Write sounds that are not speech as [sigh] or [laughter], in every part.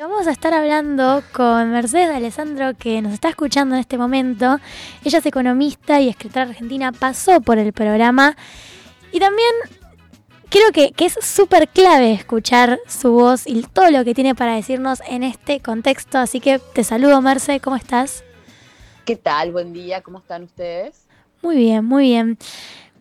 Vamos a estar hablando con Mercedes Alessandro, que nos está escuchando en este momento. Ella es economista y escritora argentina, pasó por el programa. Y también creo que, que es súper clave escuchar su voz y todo lo que tiene para decirnos en este contexto. Así que te saludo, Merce, ¿cómo estás? ¿Qué tal? Buen día, ¿cómo están ustedes? Muy bien, muy bien.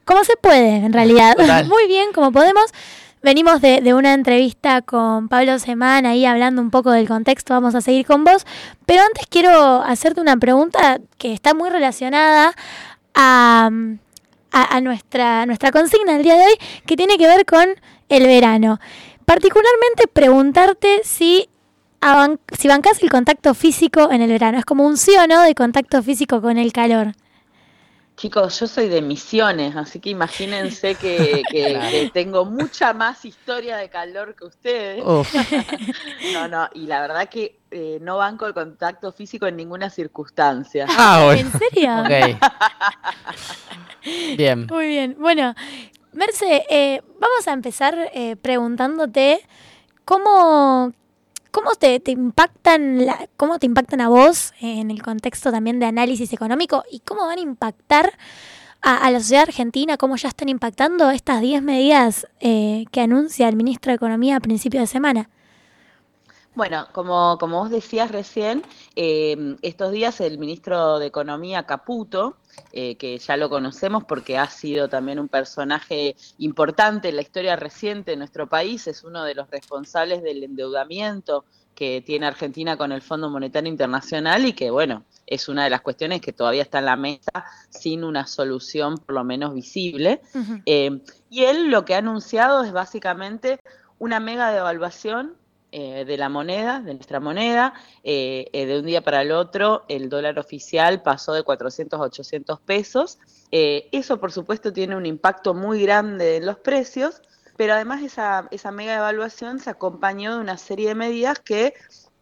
¿Cómo se puede, en realidad? [laughs] muy bien, como podemos. Venimos de, una entrevista con Pablo Semán ahí hablando un poco del contexto, vamos a seguir con vos, pero antes quiero hacerte una pregunta que está muy relacionada a, nuestra, nuestra consigna del día de hoy, que tiene que ver con el verano. Particularmente preguntarte si, si bancás el contacto físico en el verano. Es como un sí o no de contacto físico con el calor. Chicos, yo soy de Misiones, así que imagínense que, [laughs] tengo mucha más historia de calor que ustedes. [laughs] no, no, y la verdad que eh, no banco el contacto físico en ninguna circunstancia. Ah, ¿En serio? bien. Muy bien. Bueno, Merce, eh, vamos a empezar eh, preguntándote cómo, ¿Cómo te, impactan cómo te impactan a vos en el contexto también de análisis económico y cómo van a impactar a, la sociedad argentina, cómo ya están impactando estas 10 medidas eh, que anuncia el ministro de Economía a principio de semana? Bueno, como, como vos decías recién, eh, estos días el ministro de Economía, Caputo, eh, que ya lo conocemos porque ha sido también un personaje importante en la historia reciente de nuestro país, es uno de los responsables del endeudamiento que tiene Argentina con el Fondo Monetario Internacional y que, bueno, es una de las cuestiones que todavía está en la mesa sin una solución por lo menos visible. Eh, y él lo que ha anunciado es básicamente una mega devaluación eh, de la moneda, de nuestra moneda. Eh, eh, de un día para el otro, el dólar oficial pasó de 400 a 800 pesos. eso, por supuesto, tiene un impacto muy grande en los precios, pero además esa, esa mega evaluación se acompañó de una serie de medidas que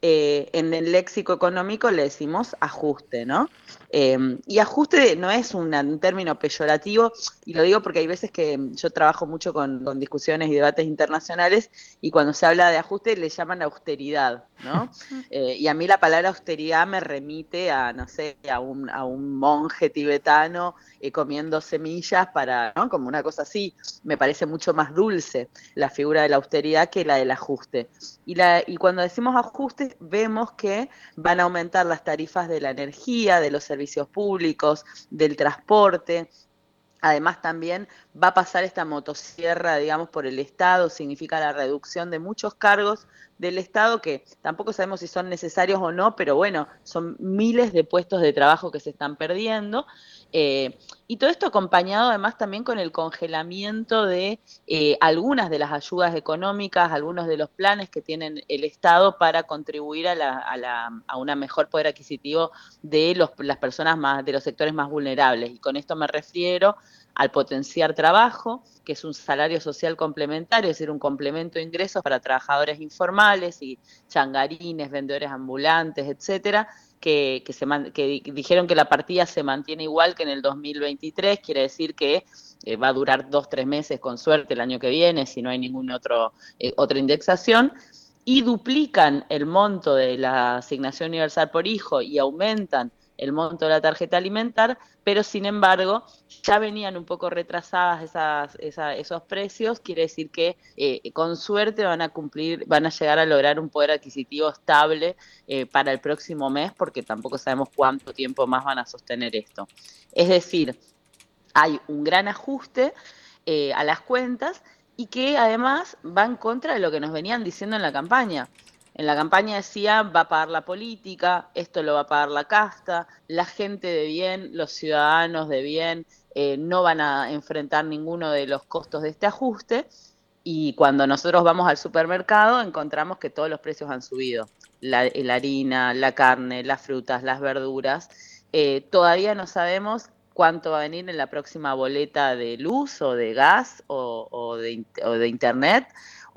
en el léxico económico le decimos ajuste, ¿no? Em, y ajuste no es un, término peyorativo, y lo digo porque hay veces que yo trabajo mucho con, discusiones y debates internacionales, y cuando se habla de ajuste le llaman austeridad, ¿no? [laughs] Eh, y a mí la palabra austeridad me remite a, no sé, a un, a un monje tibetano eh, comiendo semillas para, ¿no? Como una cosa así. Me parece mucho más dulce la figura de la austeridad que la del ajuste. Y, la, y cuando decimos ajuste, vemos que van a aumentar las tarifas de la energía, de los servicios servicios públicos, del transporte. Además también va a pasar esta motosierra, digamos, por el Estado, significa la reducción de muchos cargos del Estado que tampoco sabemos si son necesarios o no, pero bueno, son miles de puestos de trabajo que se están perdiendo. Eh, y todo esto acompañado además también con el congelamiento de eh, algunas de las ayudas económicas, algunos de los planes que tienen el Estado para contribuir a, la, a, la, una mejor poder adquisitivo de los, las personas más, de los sectores más vulnerables. Y con esto me refiero al potenciar trabajo, que es un salario social complementario, es decir, un complemento de ingresos para trabajadores informales y changarines, vendedores ambulantes, etcétera, que, que dijeron que la partida se mantiene igual que en el 2023, quiere decir que eh, va a durar dos, tres meses con suerte el año que viene, si no hay ninguna otro, eh, otra indexación, y duplican el monto de la asignación universal por hijo y aumentan el monto de la tarjeta alimentar, pero sin embargo ya venían un poco retrasadas esas, esos precios, quiere decir que eh, con suerte van a cumplir, van a llegar a lograr un poder adquisitivo estable eh, para el próximo mes, porque tampoco sabemos cuánto tiempo más van a sostener esto. Es decir, hay un gran ajuste eh, a las cuentas y que además va en contra de lo que nos venían diciendo en la campaña. En la campaña decía, va a pagar la política, esto lo va a pagar la casta, la gente de bien, los ciudadanos de bien eh, no van a enfrentar ninguno de los costos de este ajuste. Y cuando nosotros vamos al supermercado encontramos que todos los precios han subido. La, harina, la carne, las frutas, las verduras. Eh, todavía no sabemos cuánto va a venir en la próxima boleta de luz o de gas o, de, o de internet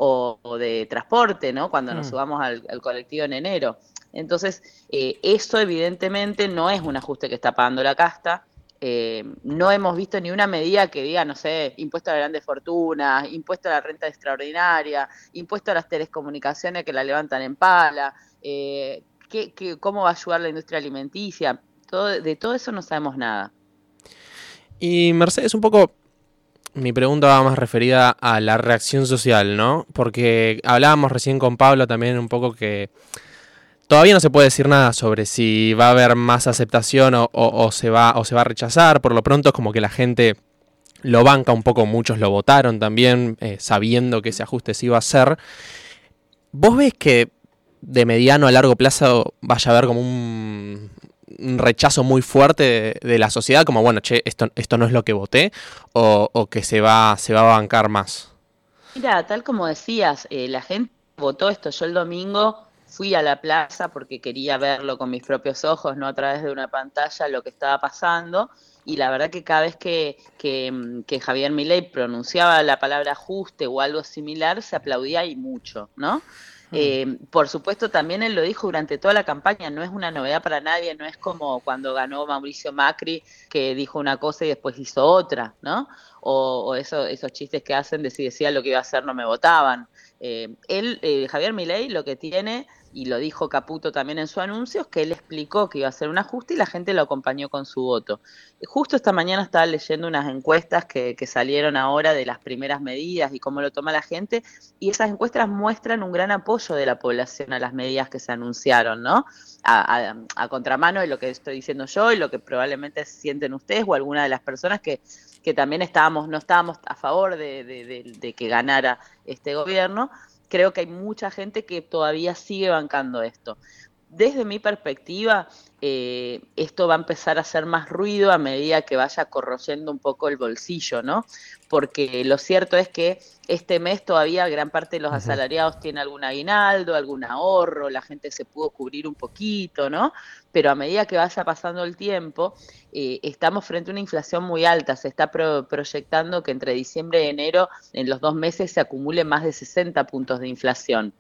o, de transporte, ¿no? Cuando nos mm. subamos al, colectivo en enero. Entonces, eh, eso evidentemente no es un ajuste que está pagando la casta, eh, no hemos visto ni una medida que diga, no sé, impuesto a las grandes fortunas, impuesto a la renta extraordinaria, impuesto a las telecomunicaciones que la levantan en pala, eh, cómo va a ayudar la industria alimenticia? Todo, de todo eso no sabemos nada. Y Mercedes, un poco mi pregunta va más referida a la reacción social, ¿no? Porque hablábamos recién con Pablo también un poco que todavía no se puede decir nada sobre si va a haber más aceptación o, se, va, o se va a rechazar. Por lo pronto es como que la gente lo banca un poco, muchos lo votaron también, eh, sabiendo que ese ajuste se iba a hacer. ¿Vos ves que de mediano a largo plazo vaya a haber como un, un rechazo muy fuerte de, la sociedad, como bueno, che, esto, esto no es lo que voté, o, que se va, se va a bancar más? Mira, tal como decías, eh, la gente votó esto. Yo el domingo fui a la plaza porque quería verlo con mis propios ojos, no a través de una pantalla, lo que estaba pasando. Y la verdad que cada vez que, que, que Javier Milei pronunciaba la palabra ajuste o algo similar, se aplaudía y mucho, ¿no? Eh, por supuesto, también él lo dijo durante toda la campaña, no es una novedad para nadie, no es como cuando ganó Mauricio Macri, que dijo una cosa y después hizo otra, ¿no? O, esos chistes que hacen de si decía lo que iba a hacer no me votaban. Eh, él, eh, Javier Milei, lo que tiene y lo dijo Caputo también en su anuncio, que él explicó que iba a hacer un ajuste y la gente lo acompañó con su voto. Justo esta mañana estaba leyendo unas encuestas que, salieron ahora de las primeras medidas y cómo lo toma la gente, y esas encuestas muestran un gran apoyo de la población a las medidas que se anunciaron, ¿no? A, contramano de lo que estoy diciendo yo y lo que probablemente sienten ustedes o alguna de las personas que, que también estábamos, no estábamos a favor de, de que ganara este gobierno, creo que hay mucha gente que todavía sigue bancando esto. Desde mi perspectiva, eh, esto va a empezar a hacer más ruido a medida que vaya corroyendo un poco el bolsillo, ¿no? Porque lo cierto es que este mes todavía gran parte de los asalariados tiene algún aguinaldo, algún ahorro, la gente se pudo cubrir un poquito, ¿no? Pero a medida que vaya pasando el tiempo, eh, estamos frente a una inflación muy alta. Se está proyectando que entre diciembre y enero, en los dos meses, se acumule más de 60 puntos de inflación.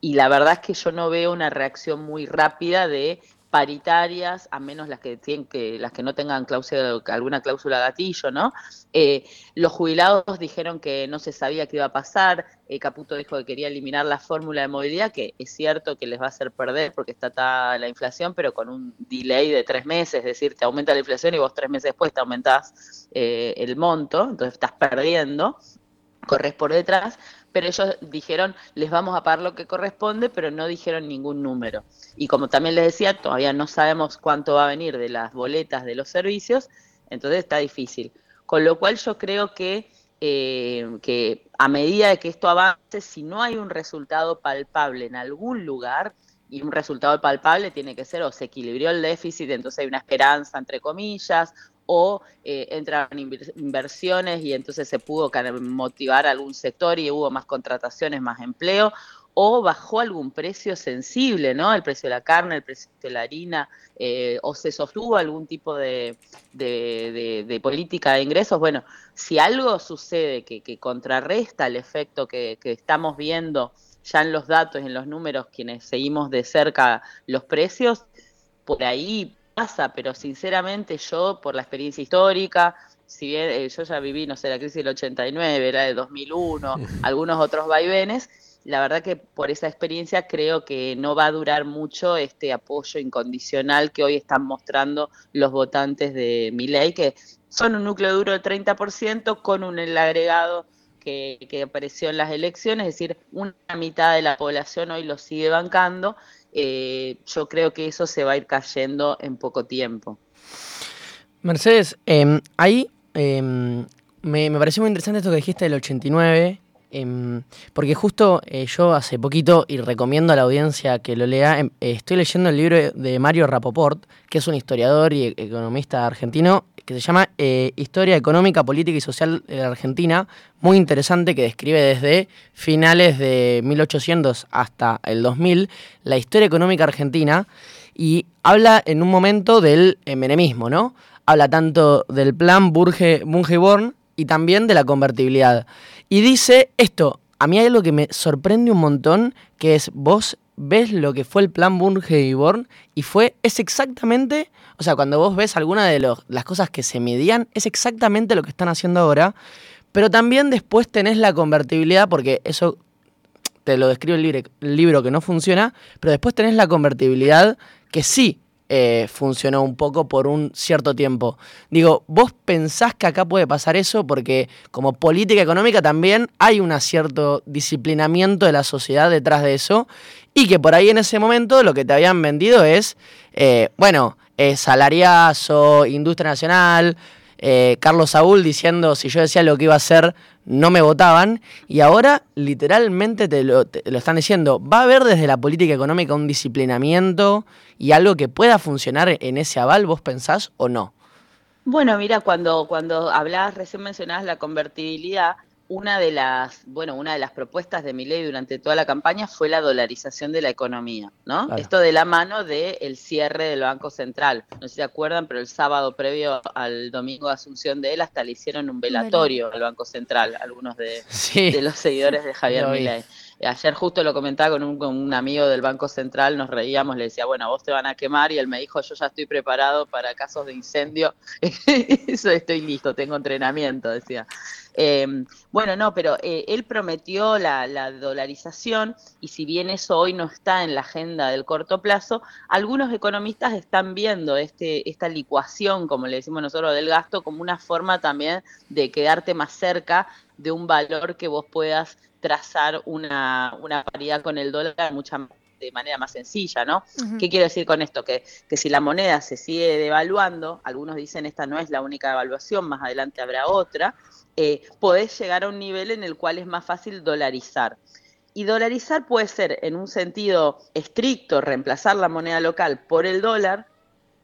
Y la verdad es que yo no veo una reacción muy rápida de paritarias, a menos las que tienen que, las que no tengan cláusula, alguna cláusula gatillo, ¿no? Eh, los jubilados dijeron que no se sabía qué iba a pasar, eh, Caputo dijo que quería eliminar la fórmula de movilidad, que es cierto que les va a hacer perder porque está la inflación, pero con un delay de tres meses, es decir, te aumenta la inflación y vos tres meses después te aumentás eh, el monto, entonces estás perdiendo, corres por detrás, pero ellos dijeron, les vamos a pagar lo que corresponde, pero no dijeron ningún número. Y como también les decía, todavía no sabemos cuánto va a venir de las boletas de los servicios, entonces está difícil. Con lo cual yo creo que, eh, que a medida de que esto avance, si no hay un resultado palpable en algún lugar, y un resultado palpable tiene que ser o se equilibró el déficit, entonces hay una esperanza, entre comillas, o eh, entraron inversiones y entonces se pudo motivar algún sector y hubo más contrataciones, más empleo, o bajó algún precio sensible, ¿no? El precio de la carne, el precio de la harina, eh, o se sostuvo algún tipo de, política de ingresos. Bueno, si algo sucede que, contrarresta el efecto que, que estamos viendo ya en los datos, en los números, quienes seguimos de cerca los precios, por ahí pasa, pero sinceramente yo, por la experiencia histórica, si bien eh, yo ya viví, no sé, la crisis del 89, la del 2001, [laughs] algunos otros vaivenes, la verdad que por esa experiencia creo que no va a durar mucho este apoyo incondicional que hoy están mostrando los votantes de mi ley, que son un núcleo duro del 30% con un el agregado que, que, apareció en las elecciones, es decir, una mitad de la población hoy lo sigue bancando eh, yo creo que eso se va a ir cayendo en poco tiempo. Mercedes, em, ahí em, me, me, pareció muy interesante esto que dijiste del 89, em, porque justo eh, yo hace poquito, y recomiendo a la audiencia que lo lea, estoy leyendo el libro de Mario Rapoport, que es un historiador y economista argentino, que se llama eh, Historia Económica, Política y Social de la Argentina, muy interesante que describe desde finales de 1800 hasta el 2000 la historia económica argentina y habla en un momento del menemismo, ¿no? Habla tanto del plan Bunge-Born y también de la convertibilidad. Y dice esto, a mí hay algo que me sorprende un montón, que es vos ves lo que fue el plan Bunge y Born y fue, es exactamente, o sea, cuando vos ves alguna de las cosas que se medían, es exactamente lo que están haciendo ahora, pero también después tenés la convertibilidad, porque eso te lo describe el libro, que no funciona, pero después tenés la convertibilidad que sí eh, funcionó un poco por un cierto tiempo. Digo, ¿vos pensás que acá puede pasar eso? Porque como política económica también hay un cierto disciplinamiento de la sociedad detrás de eso y que por ahí en ese momento lo que te habían vendido es, eh, bueno, salariazo, industria nacional, eh, Carlos Saúl diciendo si yo decía lo que iba a hacer no me votaban y ahora literalmente te lo, están diciendo, va a haber desde la política económica un disciplinamiento y algo que pueda funcionar en ese aval, vos pensás o no? Bueno, mira, cuando, cuando hablabas, recién mencionabas la convertibilidad, una de las, bueno, una de las propuestas de mi ley durante toda la campaña fue la dolarización de la economía, ¿no? Esto de la mano del cierre del Banco Central. No sé si se acuerdan, pero el sábado previo al domingo de Asunción de él hasta le hicieron un velatorio al Banco Central, algunos de, de los seguidores de [laughs] Javier Milei. Ayer justo lo comentaba con un, con un, amigo del Banco Central, nos reíamos, le decía, bueno, vos te van a quemar y él me dijo, yo ya estoy preparado para casos de incendio, [laughs] estoy listo, tengo entrenamiento, decía. Em, bueno, no, pero eh, él prometió la, dolarización y si bien eso hoy no está en la agenda del corto plazo, algunos economistas están viendo este, esta licuación, como le decimos nosotros, del gasto como una forma también de quedarte más cerca de un valor que vos puedas trazar una, una paridad con el dólar mucha de manera más sencilla, ¿no? ¿Qué quiero decir con esto? Que, que si la moneda se sigue devaluando, algunos dicen esta no es la única devaluación, más adelante habrá otra, eh, podés llegar a un nivel en el cual es más fácil dolarizar. Y dolarizar puede ser, en un sentido estricto, reemplazar la moneda local por el dólar,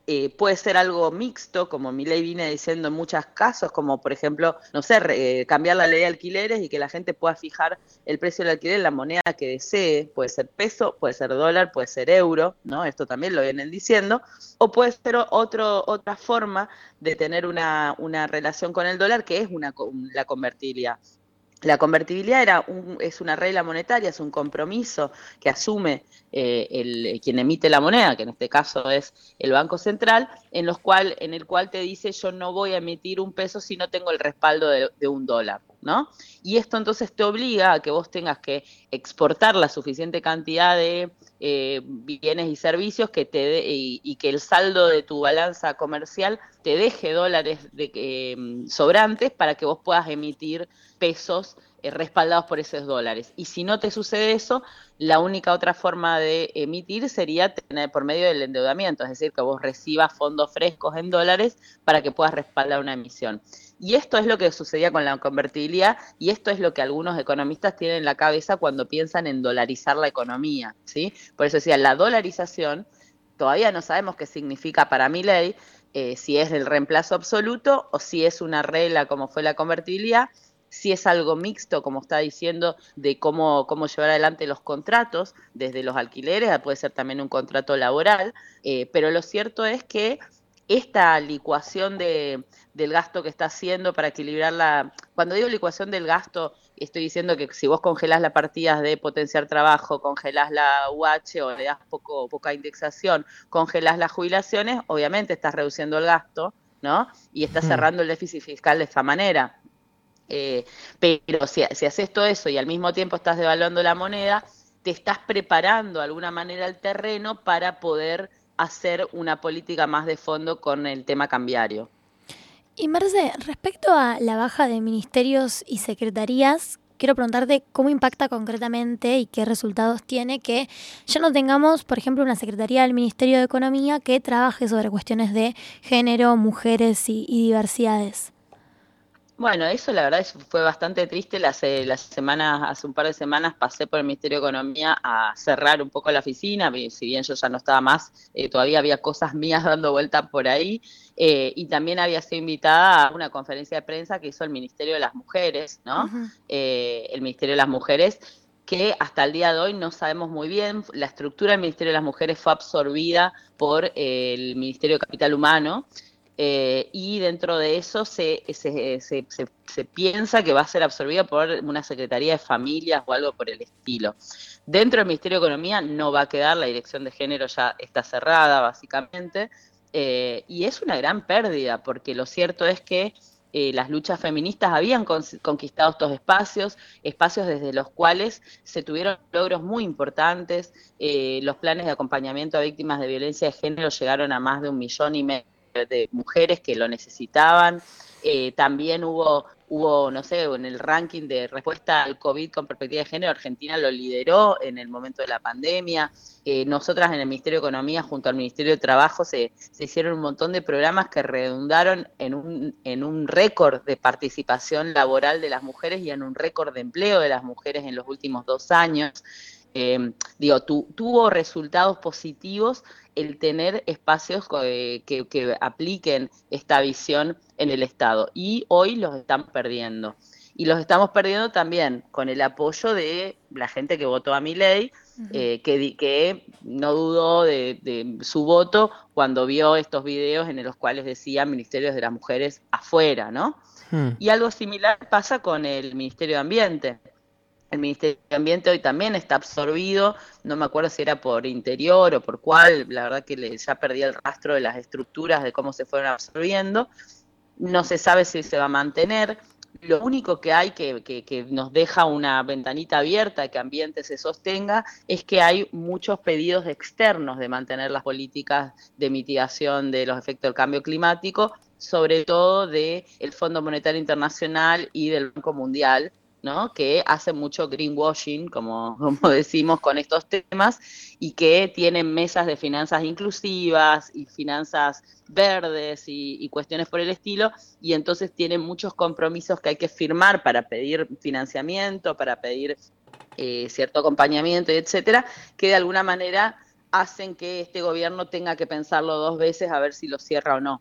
eh, puede ser algo mixto, como mi ley viene diciendo en muchos casos, como por ejemplo, no sé, eh, cambiar la ley de alquileres y que la gente pueda fijar el precio del alquiler en la moneda que desee, puede ser peso, puede ser dólar, puede ser euro, ¿no? Esto también lo vienen diciendo, o puede ser otro, otra forma de tener una, una relación con el dólar que es una, la convertibilidad. La convertibilidad era es una regla monetaria, es un compromiso que asume eh, el, quien emite la moneda, que en este caso es el Banco Central, en, los cual, en el cual te dice yo no voy a emitir un peso si no tengo el respaldo de, un dólar. ¿No? Y esto entonces te obliga a que vos tengas que exportar la suficiente cantidad de eh, bienes y servicios que te y, que el saldo de tu balanza comercial te deje dólares de, eh, sobrantes para que vos puedas emitir pesos respaldados por esos dólares. Y si no te sucede eso, la única otra forma de emitir sería tener por medio del endeudamiento, es decir, que vos recibas fondos frescos en dólares para que puedas respaldar una emisión. Y esto es lo que sucedía con la convertibilidad y esto es lo que algunos economistas tienen en la cabeza cuando piensan en dolarizar la economía, ¿sí? Por eso decía, la dolarización, todavía no sabemos qué significa para mi ley, eh, si es el reemplazo absoluto o si es una regla como fue la convertibilidad, si es algo mixto, como está diciendo, de cómo, cómo llevar adelante los contratos, desde los alquileres, puede ser también un contrato laboral, eh, pero lo cierto es que esta licuación de, del gasto que está haciendo para equilibrar la... Cuando digo licuación del gasto, estoy diciendo que si vos congelás las partidas de potenciar trabajo, congelás la UH o le das poco, poca indexación, congelás las jubilaciones, obviamente estás reduciendo el gasto, ¿no? Y estás hmm. cerrando el déficit fiscal de esta manera. Eh, pero si, haces todo eso y al mismo tiempo estás devaluando la moneda, te estás preparando de alguna manera el terreno para poder hacer una política más de fondo con el tema cambiario. Y Marce, respecto a la baja de ministerios y secretarías, quiero preguntarte cómo impacta concretamente y qué resultados tiene que ya no tengamos, por ejemplo, una secretaría del Ministerio de Economía que trabaje sobre cuestiones de género, mujeres y diversidades. Bueno, eso la verdad fue bastante triste. Hace, las semanas, hace un par de semanas pasé por el Ministerio de Economía a cerrar un poco la oficina, si bien yo ya no estaba más, eh, todavía había cosas mías dando vuelta por ahí. Eh, y también había sido invitada a una conferencia de prensa que hizo el Ministerio de las Mujeres, ¿no? Eh, el Ministerio de las Mujeres, que hasta el día de hoy no sabemos muy bien. La estructura del Ministerio de las Mujeres fue absorbida por el Ministerio de Capital Humano. Eh, y dentro de eso se, se, se, se, piensa que va a ser absorbida por una Secretaría de Familias o algo por el estilo. Dentro del Ministerio de Economía no va a quedar, la dirección de género ya está cerrada básicamente, eh, y es una gran pérdida, porque lo cierto es que eh, las luchas feministas habían conquistado estos espacios, espacios desde los cuales se tuvieron logros muy importantes. los planes de acompañamiento a víctimas de violencia de género llegaron a más de un millón y medio de mujeres que lo necesitaban. Eh, también hubo, hubo, no sé, en el ranking de respuesta al COVID con perspectiva de género, Argentina lo lideró en el momento de la pandemia. Eh, nosotras en el Ministerio de Economía, junto al Ministerio de Trabajo, se, se hicieron un montón de programas que redundaron en un, en un récord de participación laboral de las mujeres y en un récord de empleo de las mujeres en los últimos dos años. Eh, digo, tuvo resultados positivos el tener espacios que, que, apliquen esta visión en el Estado. Y hoy los estamos perdiendo. Y los estamos perdiendo también con el apoyo de la gente que votó a mi ley, eh, que, que, no dudó de, su voto cuando vio estos videos en los cuales decía Ministerios de las Mujeres afuera, ¿no? Hmm. Y algo similar pasa con el Ministerio de Ambiente el Ministerio de Ambiente hoy también está absorbido, no me acuerdo si era por interior o por cuál, la verdad que ya perdí el rastro de las estructuras, de cómo se fueron absorbiendo, no se sabe si se va a mantener, lo único que hay que, que, nos deja una ventanita abierta que ambiente se sostenga es que hay muchos pedidos externos de mantener las políticas de mitigación de los efectos del cambio climático, sobre todo del Fondo Monetario Internacional y del Banco Mundial, que hace mucho greenwashing, como, [laughs] como decimos, con estos temas y que tienen mesas de finanzas inclusivas y finanzas verdes y, cuestiones por el estilo, y entonces tienen muchos compromisos que hay que firmar para pedir financiamiento, para pedir eh, cierto acompañamiento, etcétera, que de alguna manera hacen que este gobierno tenga que pensarlo dos veces a ver si lo cierra o no.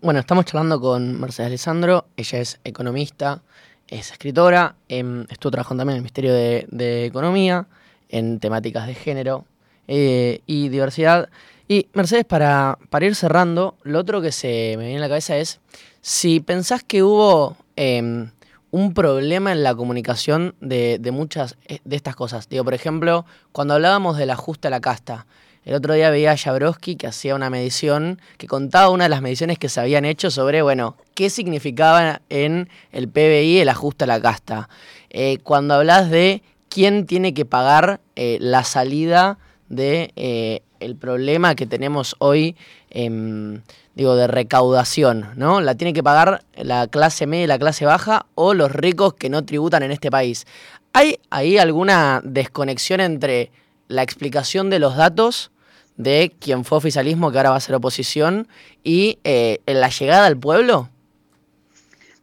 Bueno, estamos charlando con Mercedes Alessandro, ella es economista, es escritora, em, estuvo trabajando también en el Ministerio de, Economía, en temáticas de género eh, y diversidad. Y Mercedes, para, ir cerrando, lo otro que se me viene a la cabeza es, si pensás que hubo em, un problema en la comunicación de, de, muchas eh, de estas cosas. Digo, por ejemplo, cuando hablábamos del ajuste a la casta, el otro día veía a Jabrowski que hacía una medición, que contaba una de las mediciones que se habían hecho sobre, bueno, qué significaba en el PBI el ajuste a la casta. Eh, cuando hablas de quién tiene que pagar eh, la salida de eh, problema que tenemos hoy, em, digo, de recaudación, ¿no? La tiene que pagar la clase media y la clase baja o los ricos que no tributan en este país. ¿Hay ahí alguna desconexión entre la explicación de los datos de quien fue oficialismo, que ahora va a ser oposición, y eh, en la llegada al pueblo?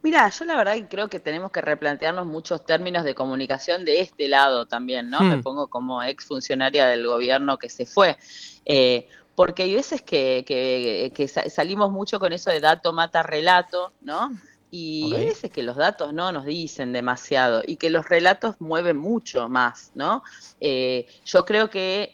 Mira, yo la verdad creo que tenemos que replantearnos muchos términos de comunicación de este lado también, ¿no? Me hmm. pongo como ex funcionaria del gobierno que se fue. Eh, porque hay veces que, que, que, salimos mucho con eso de dato mata relato, ¿no? Y hay veces que los datos no nos dicen demasiado y que los relatos mueven mucho más, ¿no? Eh, yo creo que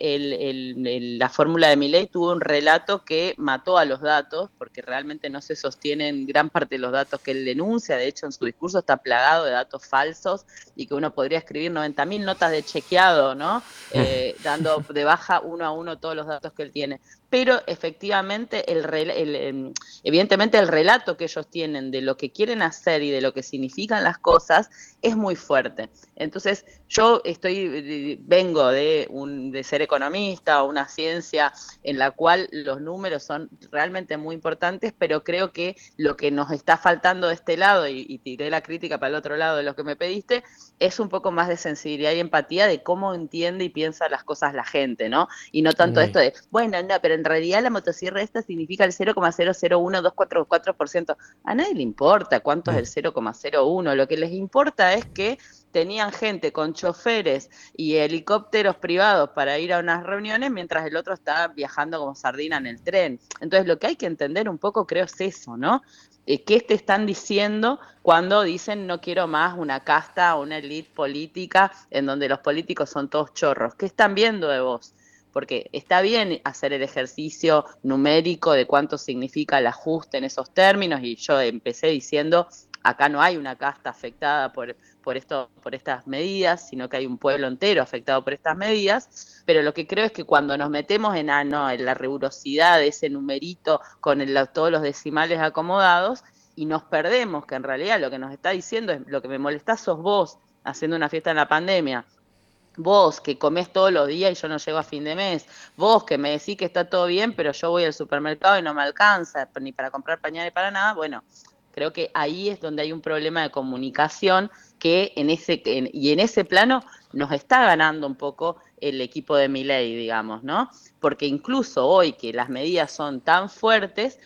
la fórmula de mi ley tuvo un relato que mató a los datos, porque realmente no se sostienen gran parte de los datos que él denuncia, de hecho en su discurso está plagado de datos falsos y que uno podría escribir 90.000 notas de chequeado, ¿no? [laughs] Eh, dando de baja uno a uno todos los datos que él tiene pero efectivamente, el, el, em, evidentemente el relato que ellos tienen de lo que quieren hacer y de lo que significan las cosas es muy fuerte. Entonces, yo estoy, vengo de, un, de ser economista, una ciencia en la cual los números son realmente muy importantes, pero creo que lo que nos está faltando de este lado, y, y tiré la crítica para el otro lado de lo que me pediste, es un poco más de sensibilidad y empatía de cómo entiende y piensa las cosas la gente, ¿no? Y no tanto esto de, bueno, no, pero en realidad la motosierra esta significa el 0,001244%. A nadie le importa cuánto es el 0,01, lo que les importa es que tenían gente con choferes y helicópteros privados para ir a unas reuniones mientras el otro estaba viajando como sardina en el tren. Entonces lo que hay que entender un poco creo es eso, ¿no? Eh, ¿Qué te están diciendo cuando dicen no quiero más una casta o una elite política en donde los políticos son todos chorros? ¿Qué están viendo de vos? Porque está bien hacer el ejercicio numérico de cuánto significa el ajuste en esos términos, y yo empecé diciendo, acá no hay una casta afectada por, por, esto, por estas medidas, sino que hay un pueblo entero afectado por estas medidas, pero lo que creo es que cuando nos metemos en, ah, en la rigurosidad de ese numerito con todos los decimales acomodados, y nos perdemos, que en realidad lo que nos está diciendo es lo que me molesta sos vos haciendo una fiesta en la pandemia, Vos que comés todos los días y yo no llego a fin de mes. Vos que me decís que está todo bien, pero yo voy al supermercado y no me alcanza ni para comprar pañales para nada. Bueno, creo que ahí es donde hay un problema de comunicación que en ese y en ese plano nos está ganando un poco el equipo de ley, digamos, ¿no? Porque incluso hoy que las medidas son tan fuertes,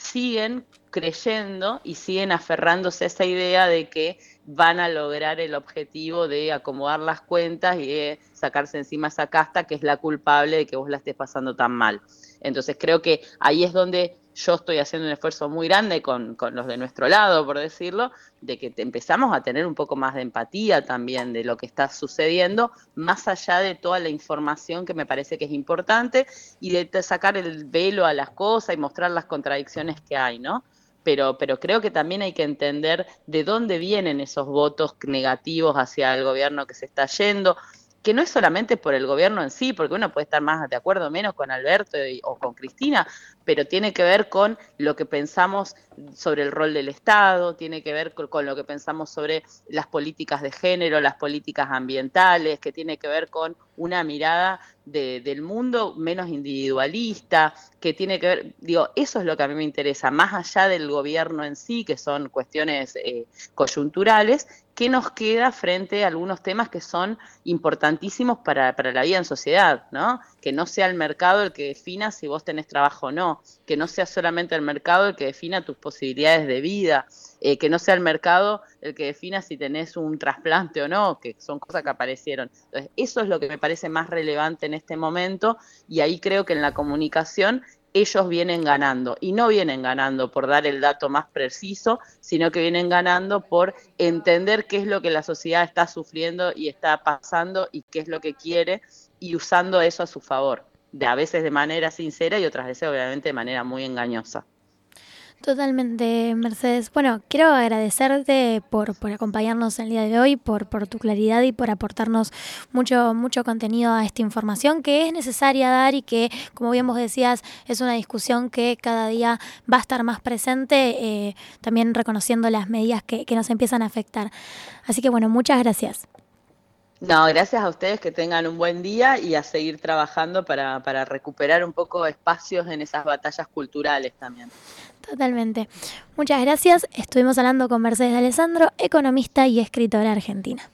siguen creyendo y siguen aferrándose a esa idea de que van a lograr el objetivo de acomodar las cuentas y de sacarse encima esa casta que es la culpable de que vos la estés pasando tan mal. Entonces creo que ahí es donde yo estoy haciendo un esfuerzo muy grande con, los de nuestro lado, por decirlo, de que empezamos a tener un poco más de empatía también de lo que está sucediendo, más allá de toda la información que me parece que es importante y de sacar el velo a las cosas y mostrar las contradicciones que hay, ¿no? pero, pero creo que también hay que entender de dónde vienen esos votos negativos hacia el gobierno que se está yendo, que no es solamente por el gobierno en sí, porque uno puede estar más de acuerdo o menos con Alberto o con Cristina, pero tiene que ver con lo que pensamos sobre el rol del Estado, tiene que ver con, lo que pensamos sobre las políticas de género, las políticas ambientales, que tiene que ver con una mirada del mundo menos individualista, que tiene que ver, digo, eso es lo que a mí me interesa, más allá del gobierno en sí, que son cuestiones eh, coyunturales, ¿qué nos queda frente a algunos temas que son importantísimos para, para la vida en sociedad, ¿no? Que no sea el mercado el que defina si vos tenés trabajo o no, que no sea solamente el mercado el que defina tus posibilidades de vida, eh, que no sea el mercado el que defina si tenés un trasplante o no, que son cosas que aparecieron. Entonces, eso es lo que me parece más relevante en este momento y ahí creo que en la comunicación ellos vienen ganando y no vienen ganando por dar el dato más preciso, sino que vienen ganando por entender qué es lo que la sociedad está sufriendo y está pasando y qué es lo que quiere y usando eso a su favor de a veces de manera sincera y otras veces obviamente de manera muy engañosa. Totalmente, Mercedes. Bueno, quiero agradecerte por, por acompañarnos el día de hoy, por, por tu claridad y por aportarnos mucho, mucho contenido a esta información que es necesaria dar y que, como bien vos decías, es una discusión que cada día va a estar más presente, eh, también reconociendo las medidas que, que nos empiezan a afectar. Así que bueno, muchas gracias. No, gracias a ustedes que tengan un buen día y a seguir trabajando para, para recuperar un poco espacios en esas batallas culturales también. Totalmente. Muchas gracias. Estuvimos hablando con Mercedes Alessandro, economista y escritora argentina.